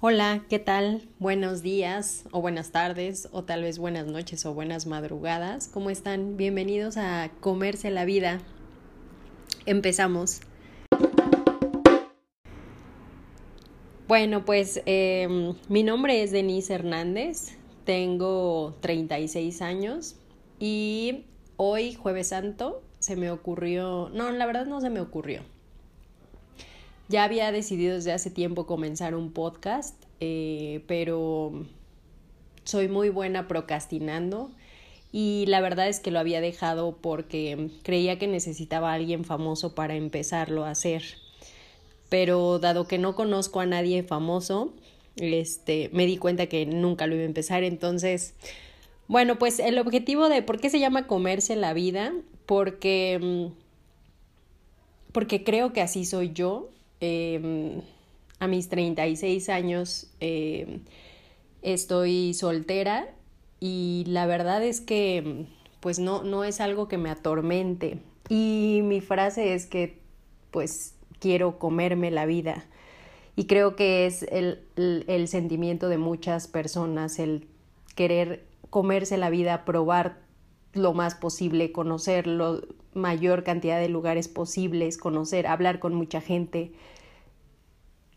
Hola, ¿qué tal? Buenos días o buenas tardes o tal vez buenas noches o buenas madrugadas. ¿Cómo están? Bienvenidos a Comerse la Vida. Empezamos. Bueno, pues em, mi nombre es Denise Hernández, tengo 36 años y hoy, jueves santo, se me ocurrió, no, la verdad no se me ocurrió. Ya había decidido desde hace tiempo comenzar un podcast, eh, pero soy muy buena procrastinando y la verdad es que lo había dejado porque creía que necesitaba a alguien famoso para empezarlo a hacer pero dado que no conozco a nadie famoso, este, me di cuenta que nunca lo iba a empezar, entonces, bueno, pues el objetivo de por qué se llama comerse la vida, porque, mm, porque creo que así soy yo. Em, a mis 36 años em, estoy soltera y la verdad es que pues no, no es algo que me atormente. Y mi frase es que pues quiero comerme la vida. Y creo que es el, el, sentimiento de muchas personas, el querer comerse la vida, probar lo más posible, conocer la mayor cantidad de lugares posibles, conocer, hablar con mucha gente.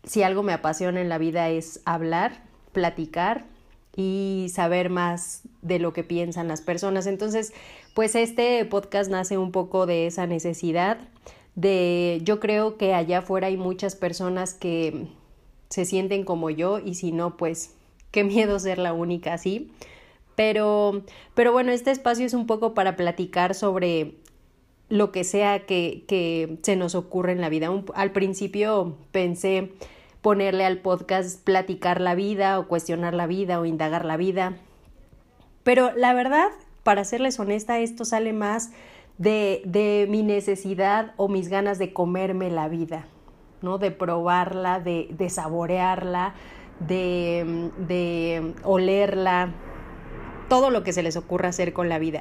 Si algo me apasiona en la vida es hablar, platicar y saber más de lo que piensan las personas. Entonces, pues este podcast nace un poco de esa necesidad de yo creo que allá afuera hay muchas personas que se sienten como yo y si no, pues qué miedo ser la única así. Pero, pero bueno, este espacio es un poco para platicar sobre lo que sea que, que se nos ocurre en la vida. al principio pensé ponerle al podcast platicar la vida o cuestionar la vida o indagar la vida. Pero la verdad, para serles honesta, esto sale más de, de mi necesidad o mis ganas de comerme la vida, ¿no? De probarla, de, de saborearla, de, de olerla, todo lo que se les ocurra hacer con la vida.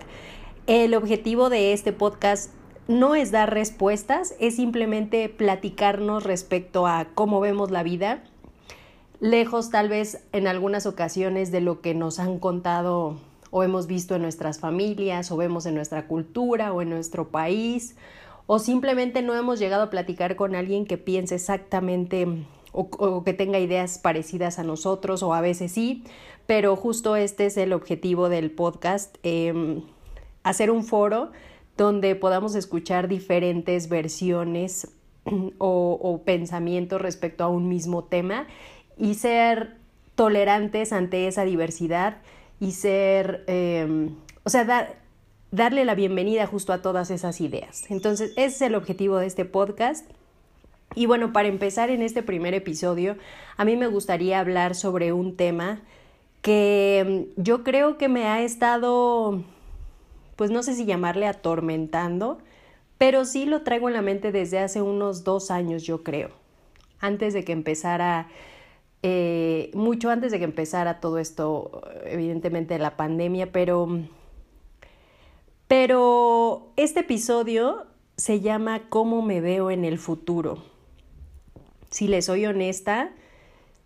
El objetivo de este podcast no es dar respuestas, es simplemente platicarnos respecto a cómo vemos la vida, lejos tal vez en algunas ocasiones de lo que nos han contado o hemos visto en nuestras familias, o vemos en nuestra cultura o en nuestro país, o simplemente no hemos llegado a platicar con alguien que piense exactamente o, que tenga ideas parecidas a nosotros, o a veces sí, pero justo este es el objetivo del podcast, em, hacer un foro donde podamos escuchar diferentes versiones o, pensamientos respecto a un mismo tema y ser tolerantes ante esa diversidad y ser, em, o sea, darle la bienvenida justo a todas esas ideas. Entonces, ese es el objetivo de este podcast. Y bueno, para empezar en este primer episodio, a mí me gustaría hablar sobre un tema que em, yo creo que me ha estado, pues no sé si llamarle atormentando, pero sí lo traigo en la mente desde hace unos dos años, yo creo, antes de que empezara eh, mucho antes de que empezara todo esto, evidentemente la pandemia, pero, pero este episodio se llama ¿Cómo me veo en el futuro? Si les soy honesta,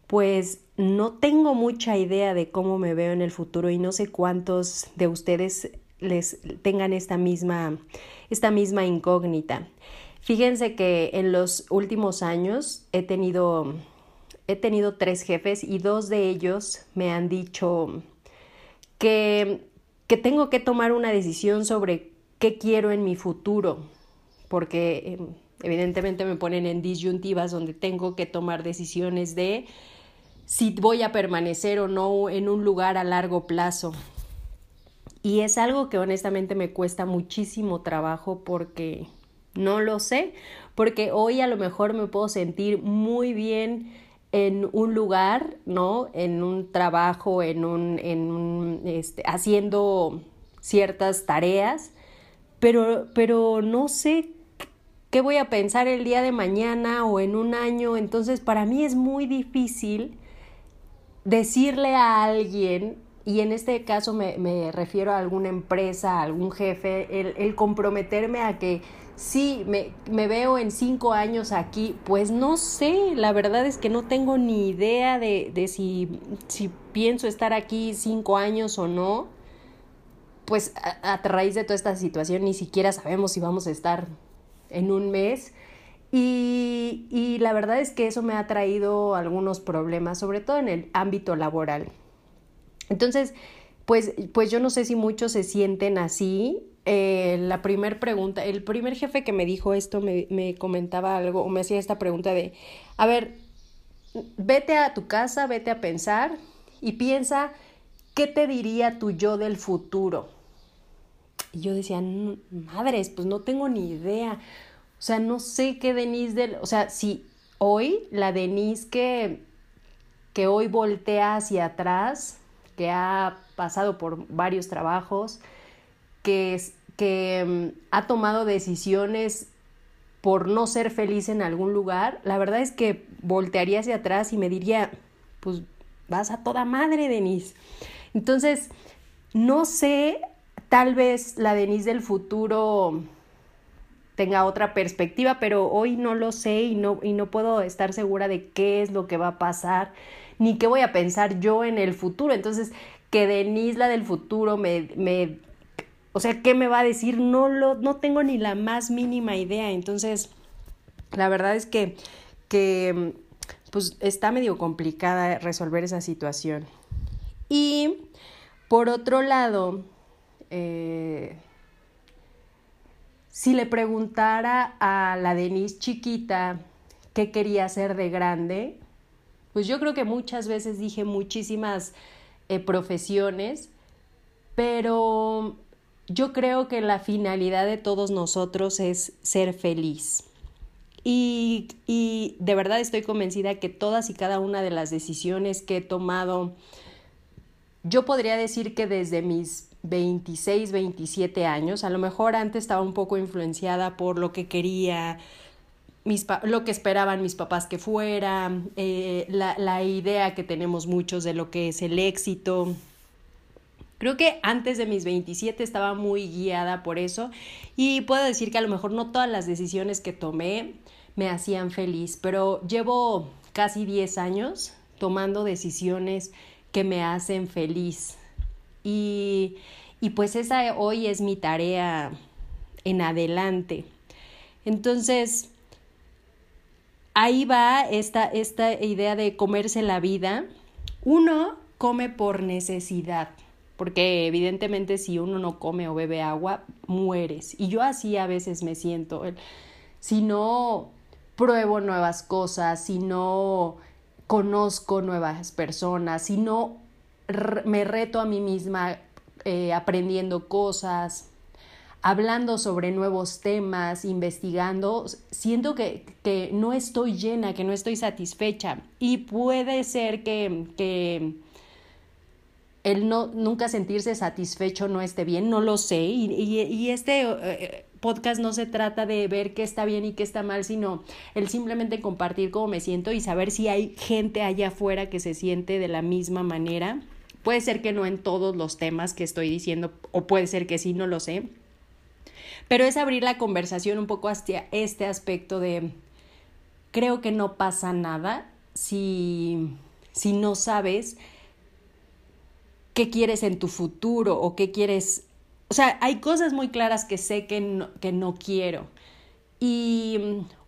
pues no tengo mucha idea de cómo me veo en el futuro y no sé cuántos de ustedes les tengan esta misma, esta misma incógnita. Fíjense que en los últimos años he tenido he tenido tres jefes y dos de ellos me han dicho que, que tengo que tomar una decisión sobre qué quiero en mi futuro, porque em, evidentemente me ponen en disyuntivas donde tengo que tomar decisiones de si voy a permanecer o no en un lugar a largo plazo. Y es algo que honestamente me cuesta muchísimo trabajo porque no lo sé, porque hoy a lo mejor me puedo sentir muy bien en un lugar, ¿no? En un trabajo, en un, en un este, haciendo ciertas tareas, pero, pero no sé qué voy a pensar el día de mañana o en un año. Entonces, para mí es muy difícil decirle a alguien, y en este caso me, me refiero a alguna empresa, a algún jefe, el, el comprometerme a que sí, me, me, veo en cinco años aquí, pues no sé, la verdad es que no tengo ni idea de, de si, si pienso estar aquí cinco años o no. Pues a, a raíz de toda esta situación ni siquiera sabemos si vamos a estar en un mes. Y, y, la verdad es que eso me ha traído algunos problemas, sobre todo en el ámbito laboral. Entonces, pues, pues yo no sé si muchos se sienten así. Eh, la primera pregunta, el primer jefe que me dijo esto me, me comentaba algo o me hacía esta pregunta de, a ver, vete a tu casa, vete a pensar y piensa qué te diría tu yo del futuro. Y yo decía, madres, pues no tengo ni idea. O sea, no sé qué Denise del... O sea, si hoy la Denise que, que hoy voltea hacia atrás, que ha pasado por varios trabajos, que, que mm, ha tomado decisiones por no ser feliz en algún lugar, la verdad es que voltearía hacia atrás y me diría, pues vas a toda madre, Denise. Entonces, no sé, tal vez la Denise del futuro tenga otra perspectiva, pero hoy no lo sé y no, y no puedo estar segura de qué es lo que va a pasar, ni qué voy a pensar yo en el futuro. Entonces, que Denise, la del futuro, me, me o sea, ¿qué me va a decir? No, lo, no tengo ni la más mínima idea. Entonces, la verdad es que, que pues está medio complicada resolver esa situación. Y por otro lado, eh, si le preguntara a la Denise chiquita qué quería ser de grande, pues yo creo que muchas veces dije muchísimas eh, profesiones, pero yo creo que la finalidad de todos nosotros es ser feliz. Y, y, de verdad estoy convencida que todas y cada una de las decisiones que he tomado, yo podría decir que desde mis 26, 27 años. A lo mejor antes estaba un poco influenciada por lo que quería, mis lo que esperaban mis papás que fuera, eh, la, la idea que tenemos muchos de lo que es el éxito. Creo que antes de mis 27 estaba muy guiada por eso y puedo decir que a lo mejor no todas las decisiones que tomé me hacían feliz, pero llevo casi 10 años tomando decisiones que me hacen feliz y, y pues esa hoy es mi tarea en adelante. Entonces, ahí va esta, esta idea de comerse la vida. Uno come por necesidad, porque evidentemente si uno no come o bebe agua, mueres. Y yo así a veces me siento. Si no pruebo nuevas cosas, si no conozco nuevas personas, si no me reto a mí misma eh, aprendiendo cosas, hablando sobre nuevos temas, investigando, siento que, que, no estoy llena, que no estoy satisfecha. Y puede ser que, que el no, nunca sentirse satisfecho no esté bien, no lo sé. Y, y, y este eh, podcast no se trata de ver qué está bien y qué está mal, sino el simplemente compartir cómo me siento y saber si hay gente allá afuera que se siente de la misma manera. Puede ser que no en todos los temas que estoy diciendo, o puede ser que sí, no lo sé. Pero es abrir la conversación un poco hacia este aspecto de, creo que no pasa nada si, si no sabes qué quieres en tu futuro o qué quieres. O sea, hay cosas muy claras que sé que no, que no quiero. Y,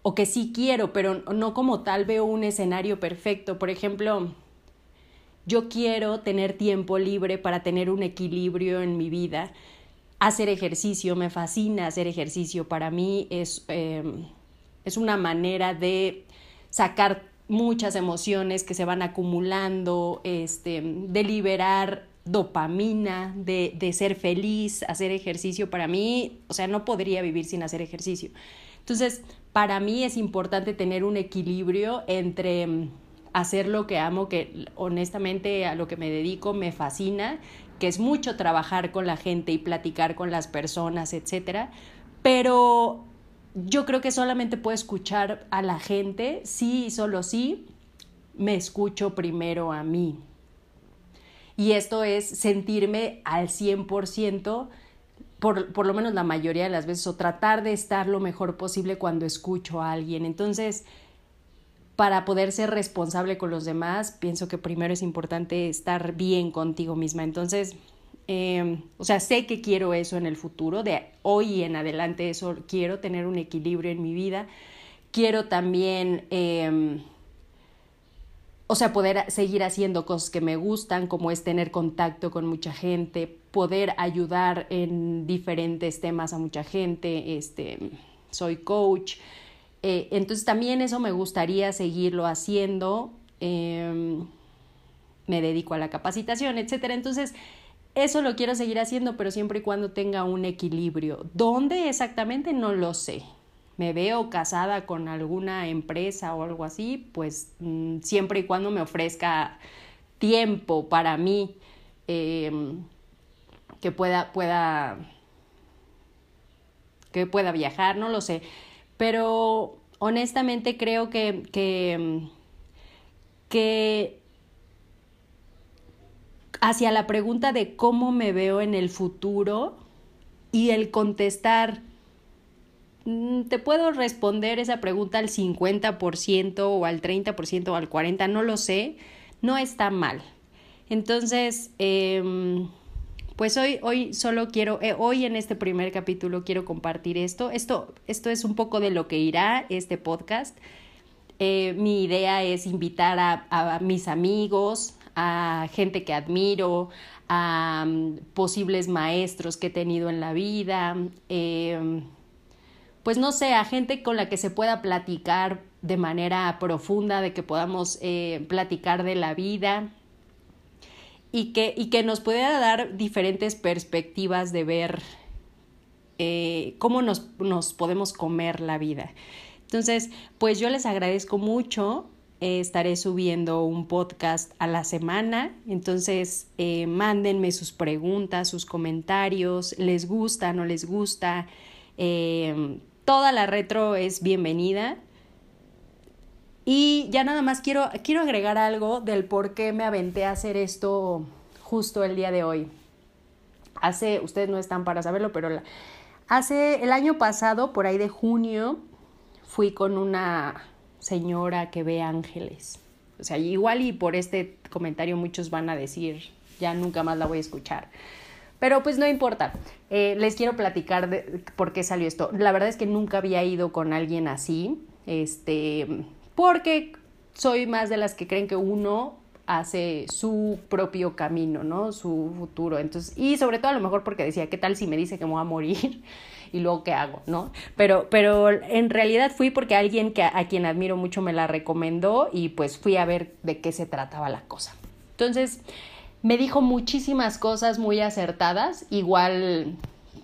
o que sí quiero, pero no como tal veo un escenario perfecto. Por ejemplo, yo quiero tener tiempo libre para tener un equilibrio en mi vida. Hacer ejercicio, me fascina hacer ejercicio. Para mí es, em, es una manera de sacar muchas emociones que se van acumulando, este, de liberar dopamina, de, de ser feliz, hacer ejercicio. Para mí, o sea, no podría vivir sin hacer ejercicio. Entonces, para mí es importante tener un equilibrio entre hacer lo que amo, que honestamente a lo que me dedico me fascina, que es mucho trabajar con la gente y platicar con las personas, etcétera, pero yo creo que solamente puedo escuchar a la gente sí y solo sí me escucho primero a mí. Y esto es sentirme al 100% por, por, lo menos la mayoría de las veces, o tratar de estar lo mejor posible cuando escucho a alguien. Entonces, para poder ser responsable con los demás, pienso que primero es importante estar bien contigo misma. Entonces, eh, o sea, sé que quiero eso en el futuro, de hoy en adelante eso quiero, tener un equilibrio en mi vida. Quiero también, eh, o sea, poder seguir haciendo cosas que me gustan, como es tener contacto con mucha gente, poder ayudar en diferentes temas a mucha gente, este, soy coach, eh, entonces también eso me gustaría seguirlo haciendo. Em, me dedico a la capacitación, etcétera. Entonces, eso lo quiero seguir haciendo, pero siempre y cuando tenga un equilibrio. ¿Dónde exactamente? No lo sé. Me veo casada con alguna empresa o algo así, pues mm, siempre y cuando me ofrezca tiempo para mí em, que pueda, pueda, que pueda viajar, no lo sé. Pero honestamente creo que, que, que hacia la pregunta de cómo me veo en el futuro y el contestar, te puedo responder esa pregunta al 50% o al 30% o al 40%, no lo sé, no está mal. Entonces, eh, pues hoy, hoy solo quiero, eh, hoy en este primer capítulo quiero compartir esto. Esto, esto es un poco de lo que irá este podcast. Eh, mi idea es invitar a, a, mis amigos, a gente que admiro, a um, posibles maestros que he tenido en la vida, eh, pues no sé, a gente con la que se pueda platicar de manera profunda, de que podamos platicar de la vida, y que, y que nos pueda dar diferentes perspectivas de ver eh, cómo nos, nos, podemos comer la vida. Entonces, pues yo les agradezco mucho. Eh, estaré subiendo un podcast a la semana. Entonces, eh, mándenme sus preguntas, sus comentarios. ¿Les gusta, no les gusta? Toda la retro es bienvenida. Y ya nada más quiero, quiero agregar algo del por qué me aventé a hacer esto justo el día de hoy. Hace, ustedes no están para saberlo, pero hace el año pasado, por ahí de junio, fui con una señora que ve ángeles. O sea, igual y por este comentario muchos van a decir, ya nunca más la voy a escuchar. Pero pues no importa. Eh, les quiero platicar de por qué salió esto. La verdad es que nunca había ido con alguien así. Este, porque soy más de las que creen que uno hace su propio camino, ¿no? Su futuro. Entonces, y sobre todo a lo mejor porque decía, ¿qué tal si me dice que me voy a morir? y luego qué hago, ¿no? Pero, pero en realidad fui porque alguien que a quien admiro mucho me la recomendó y pues fui a ver de qué se trataba la cosa. Entonces, me dijo muchísimas cosas muy acertadas, igual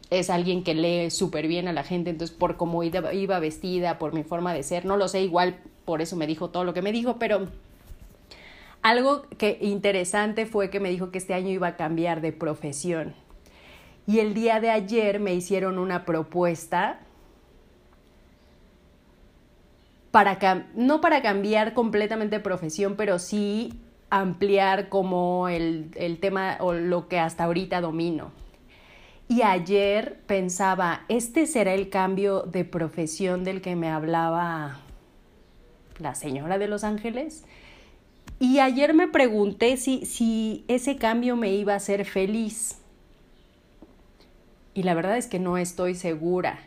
es alguien que lee súper bien a la gente, entonces por cómo iba vestida, por mi forma de ser, no lo sé, igual por eso me dijo todo lo que me dijo, pero algo que interesante fue que me dijo que este año iba a cambiar de profesión. Y el día de ayer me hicieron una propuesta para no para cambiar completamente de profesión, pero sí ampliar como el, el tema o lo que hasta ahorita domino. Y ayer pensaba, ¿este será el cambio de profesión del que me hablaba la señora de Los Ángeles. Y ayer me pregunté si, si ese cambio me iba a hacer feliz. Y la verdad es que no estoy segura.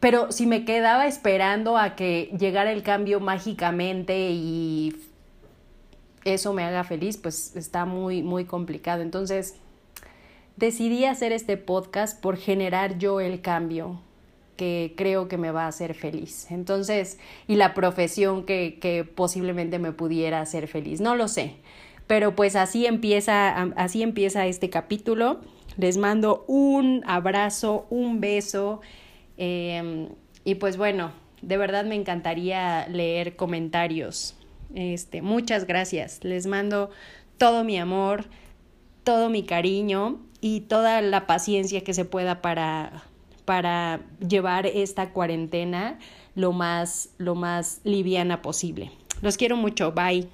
Pero si me quedaba esperando a que llegara el cambio mágicamente y eso me haga feliz, pues está muy, muy complicado. Entonces, decidí hacer este podcast por generar yo el cambio, que creo que me va a hacer feliz. Entonces, y la profesión que, que posiblemente me pudiera hacer feliz. No lo sé. Pero pues así empieza, así empieza este capítulo. Les mando un abrazo, un beso. Em, y pues bueno, de verdad me encantaría leer comentarios. Este, muchas gracias. Les mando todo mi amor, todo mi cariño y toda la paciencia que se pueda para, para llevar esta cuarentena lo más, lo más liviana posible. Los quiero mucho. Bye.